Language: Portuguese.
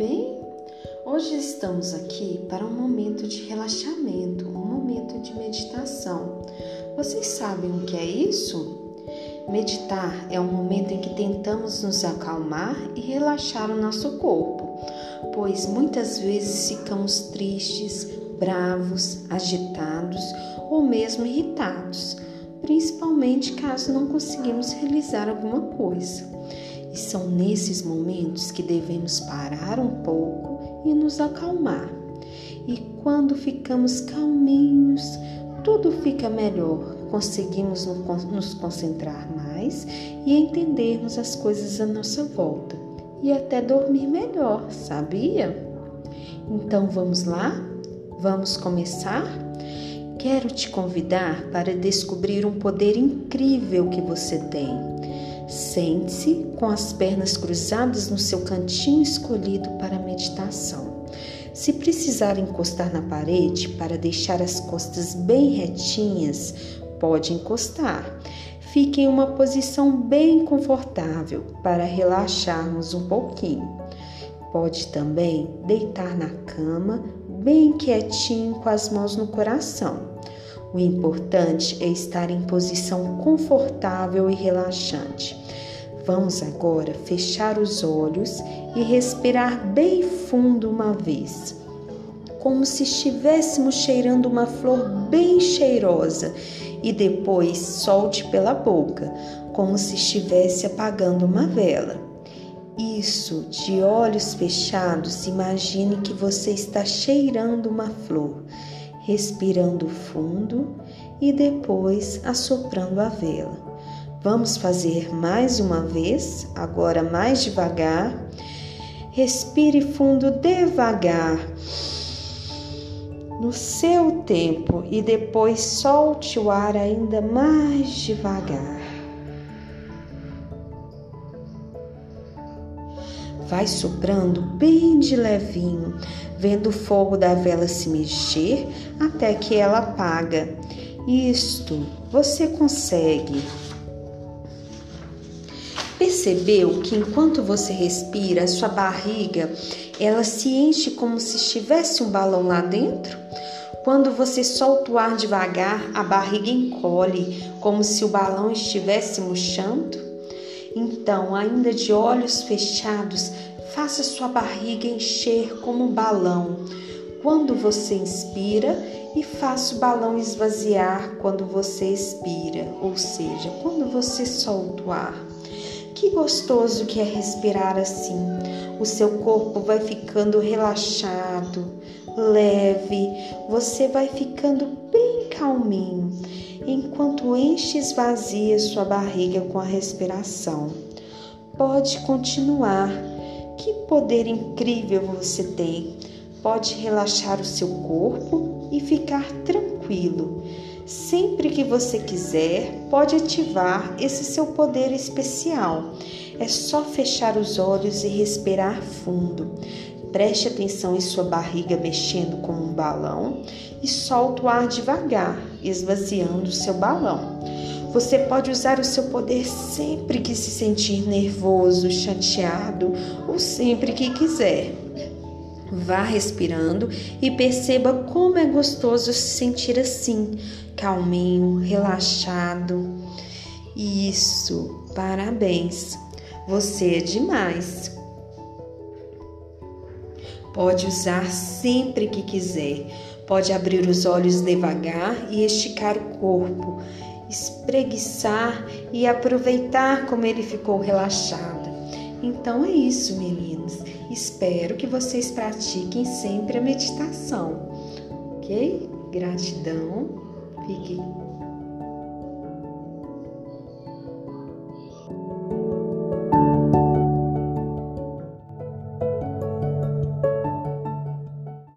Bem? Hoje estamos aqui para um momento de relaxamento, um momento de meditação. Vocês sabem o que é isso? Meditar é um momento em que tentamos nos acalmar e relaxar o nosso corpo, pois muitas vezes ficamos tristes, bravos, agitados ou mesmo irritados, principalmente caso não conseguimos realizar alguma coisa. E são nesses momentos que devemos parar um pouco e nos acalmar. E quando ficamos calminhos, tudo fica melhor, conseguimos nos concentrar mais e entendermos as coisas à nossa volta e até dormir melhor, sabia? Então vamos lá? Vamos começar? Quero te convidar para descobrir um poder incrível que você tem Sente-se com as pernas cruzadas no seu cantinho escolhido para a meditação. Se precisar encostar na parede para deixar as costas bem retinhas, pode encostar. Fique em uma posição bem confortável para relaxarmos um pouquinho. Pode também deitar na cama, bem quietinho, com as mãos no coração. O importante é estar em posição confortável e relaxante. Vamos agora fechar os olhos e respirar bem fundo uma vez, como se estivéssemos cheirando uma flor bem cheirosa, e depois solte pela boca, como se estivesse apagando uma vela. Isso, de olhos fechados, imagine que você está cheirando uma flor respirando fundo e depois assoprando a vela. Vamos fazer mais uma vez, agora mais devagar. Respire fundo devagar, no seu tempo, e depois solte o ar ainda mais devagar. Vai soprando bem de levinho, vendo o fogo da vela se mexer até que ela apaga. Isto você consegue. Percebeu que enquanto você respira, sua barriga ela se enche como se estivesse um balão lá dentro? Quando você solta o ar devagar, a barriga encolhe, como se o balão estivesse murchando? Então, ainda de olhos fechados, faça sua barriga encher como um balão. Quando você inspira e faça o balão esvaziar quando você expira, ou seja, quando você solta o ar. Que gostoso que é respirar assim. O seu corpo vai ficando relaxado, leve, você vai ficando bem calminho enquanto enche e esvazia sua barriga com a respiração. Pode continuar. Que poder incrível você tem! Pode relaxar o seu corpo e ficar tranquilo. Sempre que você quiser, pode ativar esse seu poder especial. É só fechar os olhos e respirar fundo. Preste atenção em sua barriga mexendo como um balão e solta o ar devagar, esvaziando seu balão. Você pode usar o seu poder sempre que se sentir nervoso, chateado ou sempre que quiser. Vá respirando e perceba como é gostoso se sentir assim, calminho, relaxado. Isso, parabéns! Você é demais! Pode usar sempre que quiser. Pode abrir os olhos devagar e esticar o corpo, espreguiçar e aproveitar como ele ficou relaxado. Então é isso, meninos. Espero que vocês pratiquem sempre a meditação, ok? Gratidão. Fique